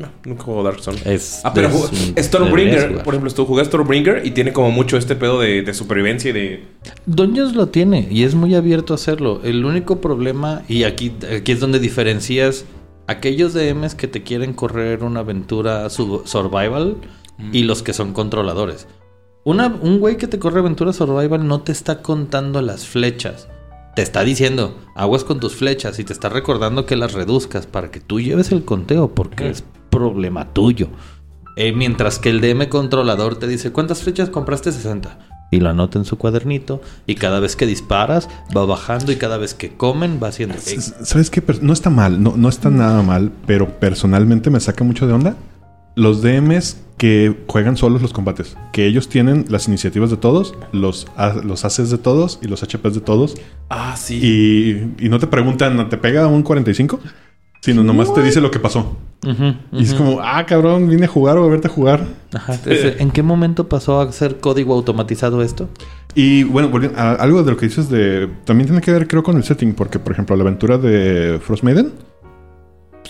No, nunca juego Dark Zone. es. Ah, pero es Stormbringer, por ejemplo, estu- jugué Stormbringer y tiene como mucho este pedo de, de supervivencia y de... Dungeons lo tiene y es muy abierto a hacerlo. El único problema, y aquí, aquí es donde diferencias aquellos DMs que te quieren correr una aventura su- survival y los que son controladores. Una, un güey que te corre aventura survival no te está contando las flechas. Te está diciendo, aguas con tus flechas y te está recordando que las reduzcas para que tú lleves el conteo porque Mm. es problema tuyo. Eh, mientras que el DM controlador te dice, ¿cuántas flechas compraste? 60. Y lo anota en su cuadernito. Y cada vez que disparas, va bajando. Y cada vez que comen, va haciendo. ¿Sabes qué? No está mal, no, no está nada mal, pero personalmente me saca mucho de onda los DMs que juegan solos los combates. Que ellos tienen las iniciativas de todos, los, los haces de todos y los HPs de todos. Ah, sí. Y, y no te preguntan, ¿te pega un 45? Sino nomás te dice lo que pasó. Y es como, ah, cabrón, vine a jugar o a verte jugar. Ajá. Entonces, ¿En qué momento pasó a ser código automatizado esto? Y bueno, volviendo a algo de lo que dices de. También tiene que ver, creo, con el setting, porque, por ejemplo, la aventura de Frost Maiden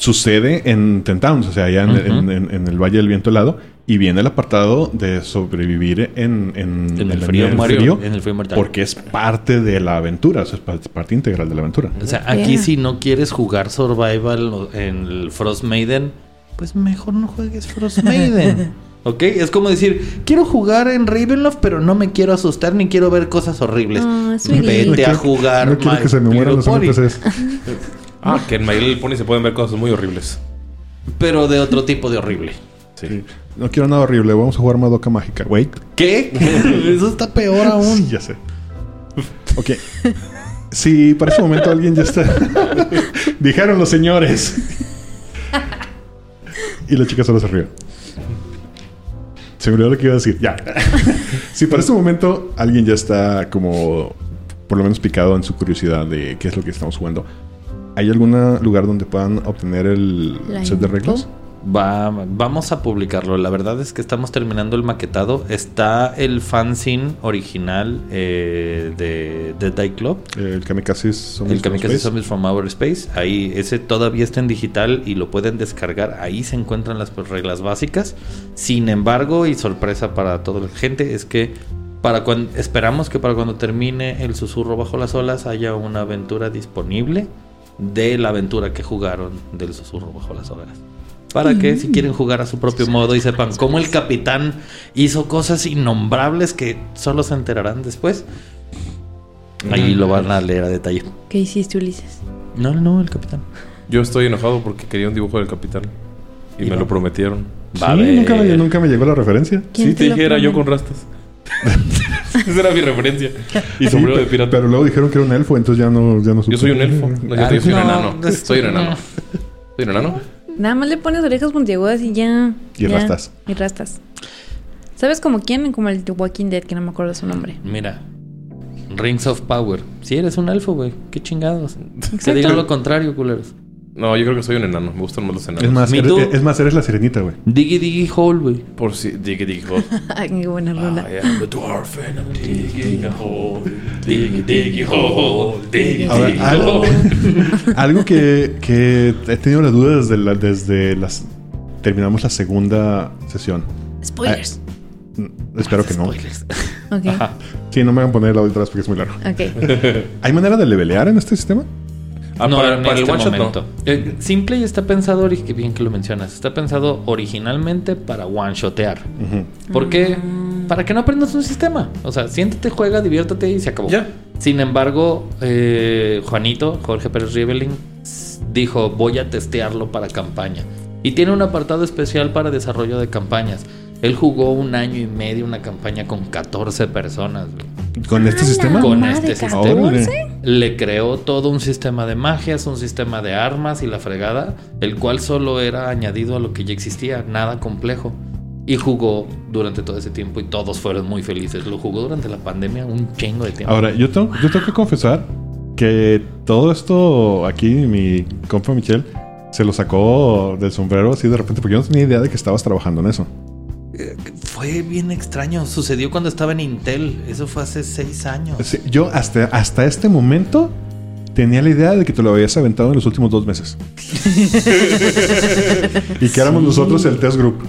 sucede en Ten Towns, o sea, allá en, Ujú. en- en- en el Valle del Viento Helado, y viene el apartado de sobrevivir en, en, En el frío, Mario. frío, En el frío mortal. porque es parte de la aventura, o sea, es pa- parte integral de la aventura. O sea, aquí Yeah. si no quieres jugar Survival en el Frost Maiden, pues mejor no juegues Frost Maiden. ¿Ok? Es como decir, quiero jugar en Ravenloft, pero no me quiero asustar ni quiero ver cosas horribles. Ah. Vete No a quiero- jugar No quiero que se me mueran los. NPCs. Ah, que en My Little Pony se pueden ver cosas muy horribles. Pero de otro tipo de horrible. Sí. No quiero nada horrible, vamos a jugar Madoka Mágica. Wait. ¿Qué? Eso está peor aún. Sí, ya sé. Ok. Si para ese momento alguien ya está. Dijeron los señores. y la chica solo se rió. Se me olvidó lo que iba a decir. Ya. si para ese momento alguien ya está como. Por lo menos picado en su curiosidad de qué es lo que estamos jugando. ¿Hay algún lugar donde puedan obtener el La set de reglas? Va, vamos a publicarlo. La verdad es que estamos terminando el maquetado. Está el fanzine original eh, de The Die Club. El Kamikaze Zombies El Kamikaze Space. Zombies from Outer Space. Ahí, ese todavía está en digital y lo pueden descargar. Ahí se encuentran las pues, reglas básicas. Sin embargo, y sorpresa para toda la gente, es que para cuando, esperamos que para cuando termine el susurro bajo las olas haya una aventura disponible de la aventura que jugaron del susurro bajo las olas. Para que si quieren jugar a su propio modo y sepan cómo el capitán hizo cosas innombrables que solo se enterarán después. Ahí lo van a leer a detalle. ¿Qué hiciste, Ulises? No, no, el capitán. Yo estoy enojado porque quería un dibujo del capitán. Y, Y me no. lo prometieron. Sí, nunca, me, nunca me llegó la referencia. ¿Quién Sí, te lo dije, era yo con rastas. Esa era mi referencia. Y Sí, sombrero de pirata. Pero luego dijeron que era un elfo, entonces ya no, ya no supe. Yo soy un elfo. No, yo, yo soy un No, enano. es- Soy un enano. ¿Soy un enano? Nada más le pones orejas puntiagudas y ya. Y ya. rastas. Y rastas. ¿Sabes como quién? Como el de Walking Dead, que no me acuerdo su nombre. Mira. Rings of Power. Si eres un elfo, güey. Qué chingados. Que digan lo contrario, culeros. No, yo creo que soy un enano. Me gustan más los enanos. Es más, eres, es más, eres la sirenita, güey. Diggy Diggy Hole, güey. Por si. Diggy, diggy, hole. Ay, qué buena rola. I am the dwarf and I'm digging a hole. Diggy, diggy, hole. Diggy, diggy, hole. algo que, que he tenido la duda desde, la- desde las. Terminamos la segunda sesión. Spoilers. Mm, Espero que no. Spoilers. Ok. Ajá. Sí, no me hagan poner el audio atrás porque es muy largo. Ok. ¿Hay manera de levelear en este sistema? Ah, no, para, en para el este one shot no. momento. Eh, Simplay está pensado, ori- que bien que lo mencionas, está pensado originalmente para one-shotear. Ujú. ¿Por qué? Para que no aprendas un sistema. O sea, siéntate, juega, diviértete y se acabó. Ya. Sin embargo, eh, Juanito, Jorge Pérez Riebeling, s- dijo, voy a testearlo para campaña. Y tiene un apartado especial para desarrollo de campañas. Él jugó un año y medio una campaña con 14 personas. güey. ¿Con este sistema? Con este sistema. Le creó todo un sistema de magias, un sistema de armas y la fregada, el cual solo era añadido a lo que ya existía, nada complejo. Y jugó durante todo ese tiempo y todos fueron muy felices. Lo jugó durante la pandemia un chingo de tiempo. Ahora, yo tengo, yo tengo que confesar que todo esto aquí, mi compa Michelle, se lo sacó del sombrero así de repente, porque yo no tenía idea de que estabas trabajando en eso. Fue bien extraño. Sucedió cuando estaba en Intel. Eso fue hace seis años. Yo hasta, hasta este momento tenía la idea de que te lo habías aventado en los últimos dos meses. y que éramos nosotros el test group.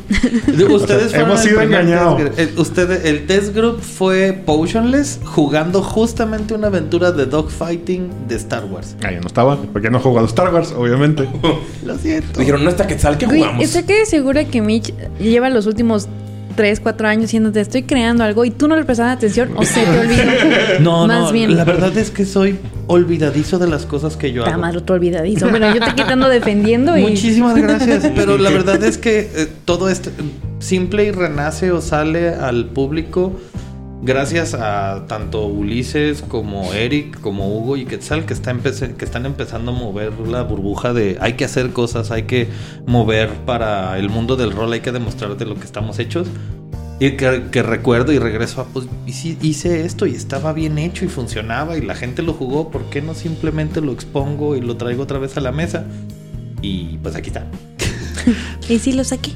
Ustedes fueron hemos sido engañados. test group. El, ustedes- el test group fue Potionless jugando justamente una aventura de dogfighting de Star Wars. Ah, yo no estaba, porque no he jugado Star Wars, obviamente. Lo siento. Dijeron, no está Quetzal, ¿qué Güey, jugamos? estoy que segura que Mitch lleva los últimos 3, 4 años diciéndote estoy creando algo y tú no le prestas atención o se te olvidó. No, Más no, bien. la verdad es que soy olvidadizo de las cosas que yo Está hago. mal otro olvidadizo. Bueno, yo te quitando defendiendo y. Muchísimas gracias, pero la verdad es que eh, todo esto simple y renace o sale al público gracias a tanto Ulises como Eric, como Hugo y Quetzal que, está que están empezando a mover la burbuja de hay que hacer cosas, hay que mover para el mundo del rol, hay que demostrar de lo que estamos hechos. Y que, que recuerdo y regreso a, pues hice, esto y estaba bien hecho y funcionaba y la gente lo jugó, ¿por qué no simplemente lo expongo y lo traigo otra vez a la mesa? Y pues aquí está. Y sí lo saqué.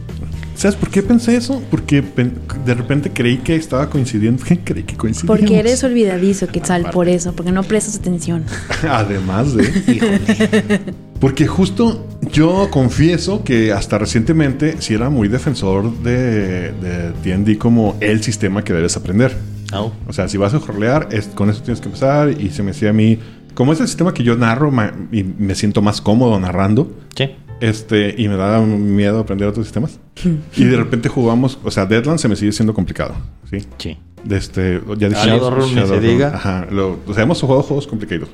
¿Sabes por qué pensé eso? Porque de repente creí que estaba coincidiendo. creí que coincidíamos. Porque eres olvidadizo, Quetzal, por eso, porque no prestas atención. Además de. Porque justo yo confieso que hasta recientemente sí era muy defensor de, de D&D como el sistema que debes aprender. Au. O sea, si vas a rolear, es, con eso tienes que empezar. Y se me decía a mí, como es el sistema que yo narro y me siento más cómodo narrando, Sí. Este, y me da miedo aprender otros sistemas. y de repente jugamos, o sea, Deadlands se me sigue siendo complicado. ¿sí? Sí. De este, ya dijimos, Shadowrun, ni se diga. Ajá, lo- o sea, hemos jugado juegos complicados.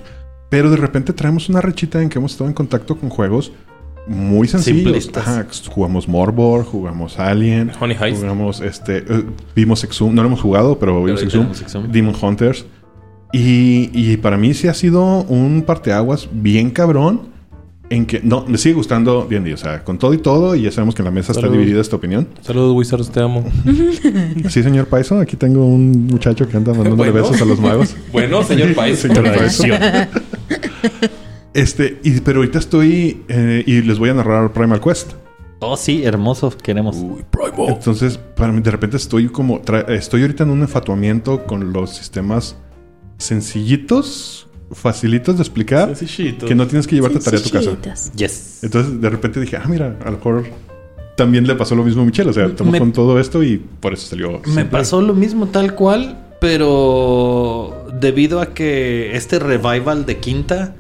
Pero de repente traemos una rechita en que hemos estado en contacto con juegos muy sencillos. Simplistas. Ajá, jugamos Morbor, jugamos Alien, Honey Heist. jugamos este, eh, vimos Exhum, no lo hemos jugado, pero vimos Exhum. Demon Hunters. Y, y para mí sí ha sido un parteaguas bien cabrón en que no, me sigue gustando D&D, o sea, con todo y todo, y ya sabemos que en la mesa está dividida esta opinión. Saludos, Wizards, te amo. Sí, señor Paiso, aquí tengo un muchacho que anda mandándole Bueno. besos a los magos. Bueno, señor País. Señor Paiso. Este, y, pero ahorita estoy eh, y les voy a narrar Primal Quest. Oh, sí, hermoso, queremos. Entonces, para mí, de repente estoy como. Estoy ahorita en un enfatuamiento con los sistemas sencillitos, facilitos de explicar, que no tienes que llevarte tarea a tu casa. Yes. Entonces, de repente dije, ah, mira, a lo mejor también le pasó lo mismo a Michelle. O sea, estamos Me- con todo esto y por eso salió. Me simple. pasó lo mismo tal cual, pero debido a que este revival de Quinta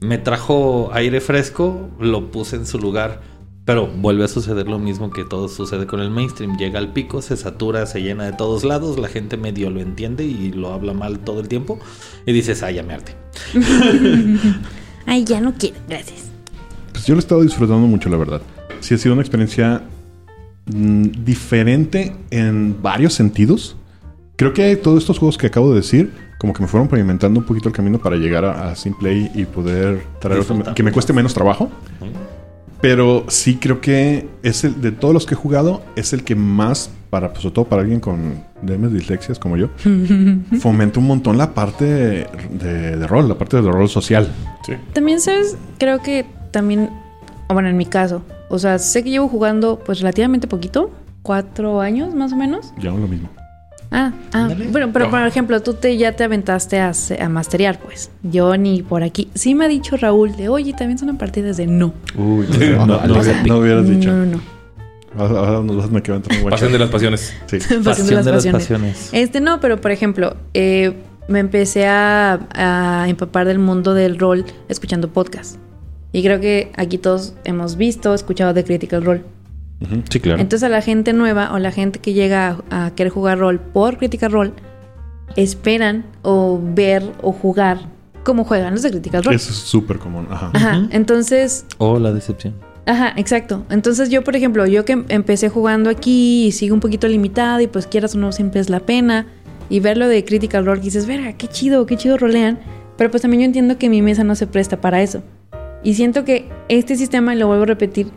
me trajo aire fresco, lo puse en su lugar. Pero vuelve a suceder lo mismo que todo sucede con el mainstream. Llega al pico, se satura, se llena de todos lados, la gente medio lo entiende y lo habla mal todo el tiempo. Y dices, ay, ya me harté. Ay, ya no quiero, gracias. Pues yo lo he estado disfrutando mucho, la verdad. Sí ha sido una experiencia mm, diferente en varios sentidos. Creo que todos estos juegos que acabo de decir, como que me fueron pavimentando un poquito el camino para llegar a, a Simplay y poder traer otro- que me cueste menos trabajo. Pero sí creo que es el de todos los que he jugado, es el que más, para, pues, sobre todo para alguien con DMs dislexias como yo, fomenta un montón la parte de, de- de rol, la parte de rol social. Sí. También, ¿sabes? Creo que también, o bueno, en mi caso, o sea, sé que llevo jugando pues relativamente poquito, cuatro años más o menos. Ya lo mismo. Ah, ah, bueno, pero por ejemplo, tú te, ya te aventaste a, a masterear, pues. Yo ni por aquí. Sí me ha dicho Raúl de, oye, también son partidas de no. Uy, no, no, no, no hubieras dicho. No, no, no. Ahora nos vas a me un buen Pasión de las pasiones. Sí. Pasión de las pasiones. Este no, pero por ejemplo, eh, me empecé a, a empapar del mundo del rol escuchando podcast. Y creo que aquí todos hemos visto, escuchado de Critical Role. Sí, claro. Entonces a la gente nueva o la gente que llega a, a querer jugar rol por Critical Role, esperan o ver o jugar cómo juegan los de Critical Role. Eso es súper común. Ajá. Ajá, entonces Oh, la decepción. Ajá, exacto. Entonces yo, por ejemplo, yo que em- empecé jugando aquí y sigo un poquito limitado y pues quieras o no siempre es la pena y verlo de Critical Role, que dices, verga, qué chido, qué chido rolean, pero pues también yo entiendo que mi mesa no se presta para eso. Y siento que este sistema, y lo vuelvo a repetir,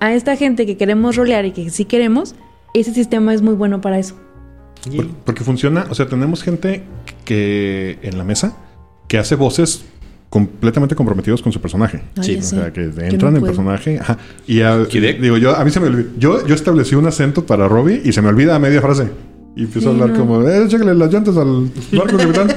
a esta gente que queremos rolear y que sí queremos, ese sistema es muy bueno para eso. Por- porque funciona, o sea, tenemos gente que en la mesa que hace voces completamente comprometidos con su personaje. Ay, ya o sea, que entran no en personaje. Ajá. Y a- digo, yo, a mí se me olvidó. Yo, yo establecí un acento para Robbie y se me olvida a media frase. Y empiezo Sí, a hablar no. como, eh, las llantas al barco, capitán.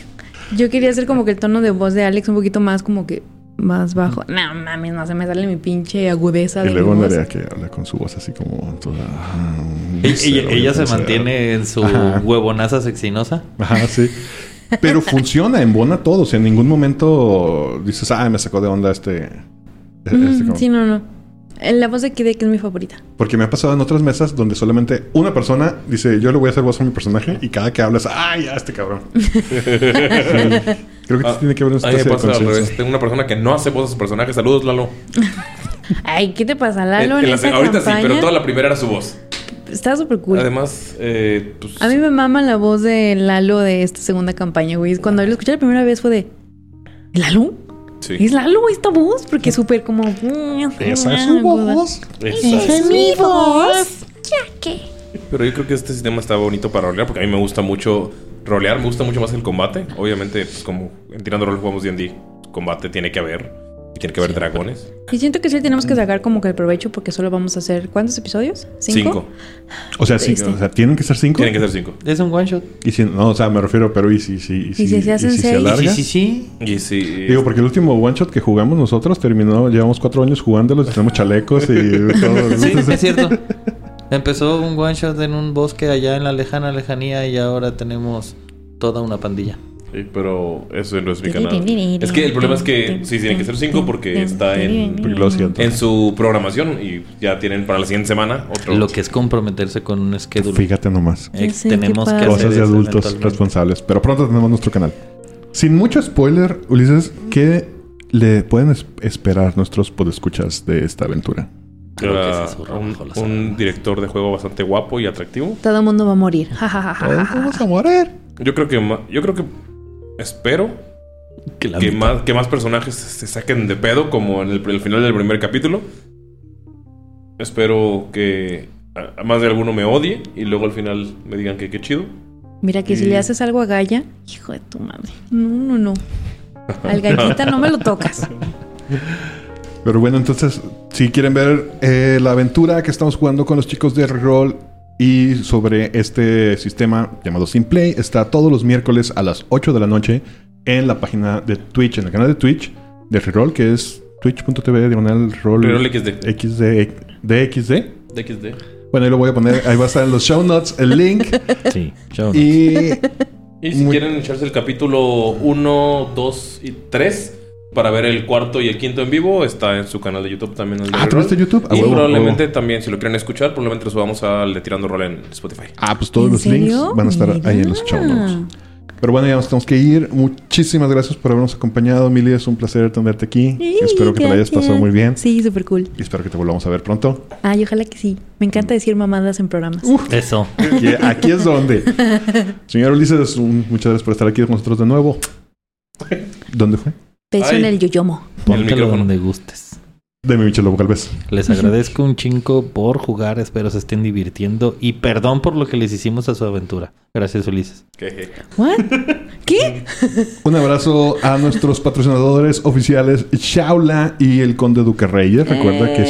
Yo quería hacer como que el tono de voz de Alex un poquito más como que más bajo. No mames, no se me sale mi pinche agudeza y de luego voz. Nerea que habla con su voz así como toda. ah, Ella, no sé, ella- lo voy a ella se mantiene en su Ajá. huevonaza sexinosa. Ajá, sí. Pero funciona, embona todo. O sea, en ningún momento dices, ah, me sacó de onda este. este Mm, cabrón". sí, no, no. La voz de Kidek es mi favorita. Porque me ha pasado en otras mesas donde solamente una persona dice, yo le voy a hacer voz a mi personaje y cada que hablas, ¡ay, ya este cabrón! Sí. Creo que Ah, tiene que haber una pasa al revés. Tengo una persona que no hace voz a su personaje. Saludos, Lalo. Ay, ¿qué te pasa, Lalo? En- la esa ahorita sí, campaña pero toda la primera era su voz. está súper cool. Además, eh, pues, A mí me mama la voz de Lalo de esta segunda campaña, güey. Cuando lo escuché la primera vez fue de... ¿Lalo? sí. ¿Es Lalo esta voz? Porque es súper como... Esa es su voz. Esa- es mi voz. Ya que... Pero yo creo que este sistema está bonito para rolear porque a mí me gusta mucho rolear, me gusta mucho más el combate. Obviamente, pues como en Tirando Rol jugamos D&D, combate tiene que haber y tiene que haber dragones. Y siento que sí tenemos que sacar como que el provecho porque solo vamos a hacer... ¿Cuántos episodios? ¿Cinco? Cinco. O sea, sí, Triste. o sea, tienen que ser cinco. Tienen que ser cinco. Es un one shot. Y si, no, o sea, me refiero, pero y si, si, ¿Y si se hacen y si seis? alarga? Sí, sí, sí. Y sí. Digo, porque el último one shot que jugamos nosotros terminó, llevamos cuatro años jugándolos y tenemos chalecos y todo. Sí, es cierto. Empezó un one shot en un bosque allá en la lejana lejanía y ahora tenemos toda una pandilla. Sí, pero eso no es mi canal. Es que el problema es que sí tienen que ser cinco porque está en, su programación y ya tienen para la siguiente semana otro. Lo que es comprometerse con un schedule. Fíjate nomás. Eh, tenemos que Cosas de adultos responsables. Pero pronto tenemos nuestro canal. Sin mucho spoiler, Ulises, ¿qué le pueden es- esperar nuestros podescuchas de esta aventura? Creo que un, un director de juego bastante guapo y atractivo. Todo el mundo va a morir. Todos vamos a morir. Yo creo que yo creo que espero Que más, que más personajes se saquen de pedo como en el, el final del primer capítulo. Espero que a- a más de alguno me odie y luego al final me digan que qué chido. Mira que si le haces algo a Gaia, hijo de tu madre. No, no, no. Al gallita no me lo tocas. Pero bueno, entonces Si quieren ver eh, la aventura que estamos jugando con los chicos de Reroll y sobre este sistema llamado Simplay, está todos los miércoles a las 8 de la noche en la página de Twitch, en el canal de Twitch de Reroll, que es twitch.tv diagonal roll Reroll XD. XD, DXD. DXD. Bueno, ahí lo voy a poner, ahí va a estar en los show notes el link. Sí, show notes. y Y si Muy- quieren echarse el capítulo 1, 2 y 3 para ver el cuarto y el quinto en vivo, está en su canal de YouTube también. el de Ah. ¿también está en YouTube? A Y huevo, probablemente huevo. también, si lo quieren escuchar, probablemente lo subamos al de Tirando Rol en Spotify. Ah, pues todos ¿En los links van a estar ahí en los show notes. Pero bueno, ya nos tenemos que ir. Muchísimas gracias por habernos acompañado, Mili. Es un placer tenerte aquí. Sí, espero que te la hayas pasado muy bien. Sí, súper cool. Y espero que te volvamos a ver pronto. Ay, ojalá que sí. Me encanta decir mamadas en programas. Eso. Aquí, aquí es donde. Señor Ulises, un- muchas gracias por estar aquí con nosotros de nuevo. ¿Dónde fue? Beso Ay. en el yoyomo. El Póntelo micrófono. donde gustes. De mi Michel Lobo Galvez. Les agradezco un chingo por jugar. Espero se estén divirtiendo. Y perdón por lo que les hicimos a su aventura. Gracias, Ulises. ¿What? ¿Qué? Un abrazo a nuestros patrocinadores oficiales, Shaula y el Conde Duque Reyes. Recuerda que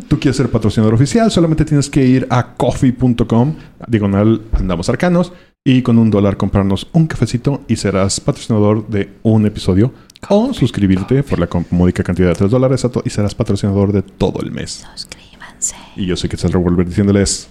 si tú quieres ser patrocinador oficial, solamente tienes que ir a coffee.com, diagonal andamos arcanos, y con un dólar comprarnos un cafecito y serás patrocinador de un episodio. O suscribirte por la módica cantidad de 3 dólares y serás patrocinador de todo el mes. Suscríbanse. Y yo sé que es el revolver diciéndoles.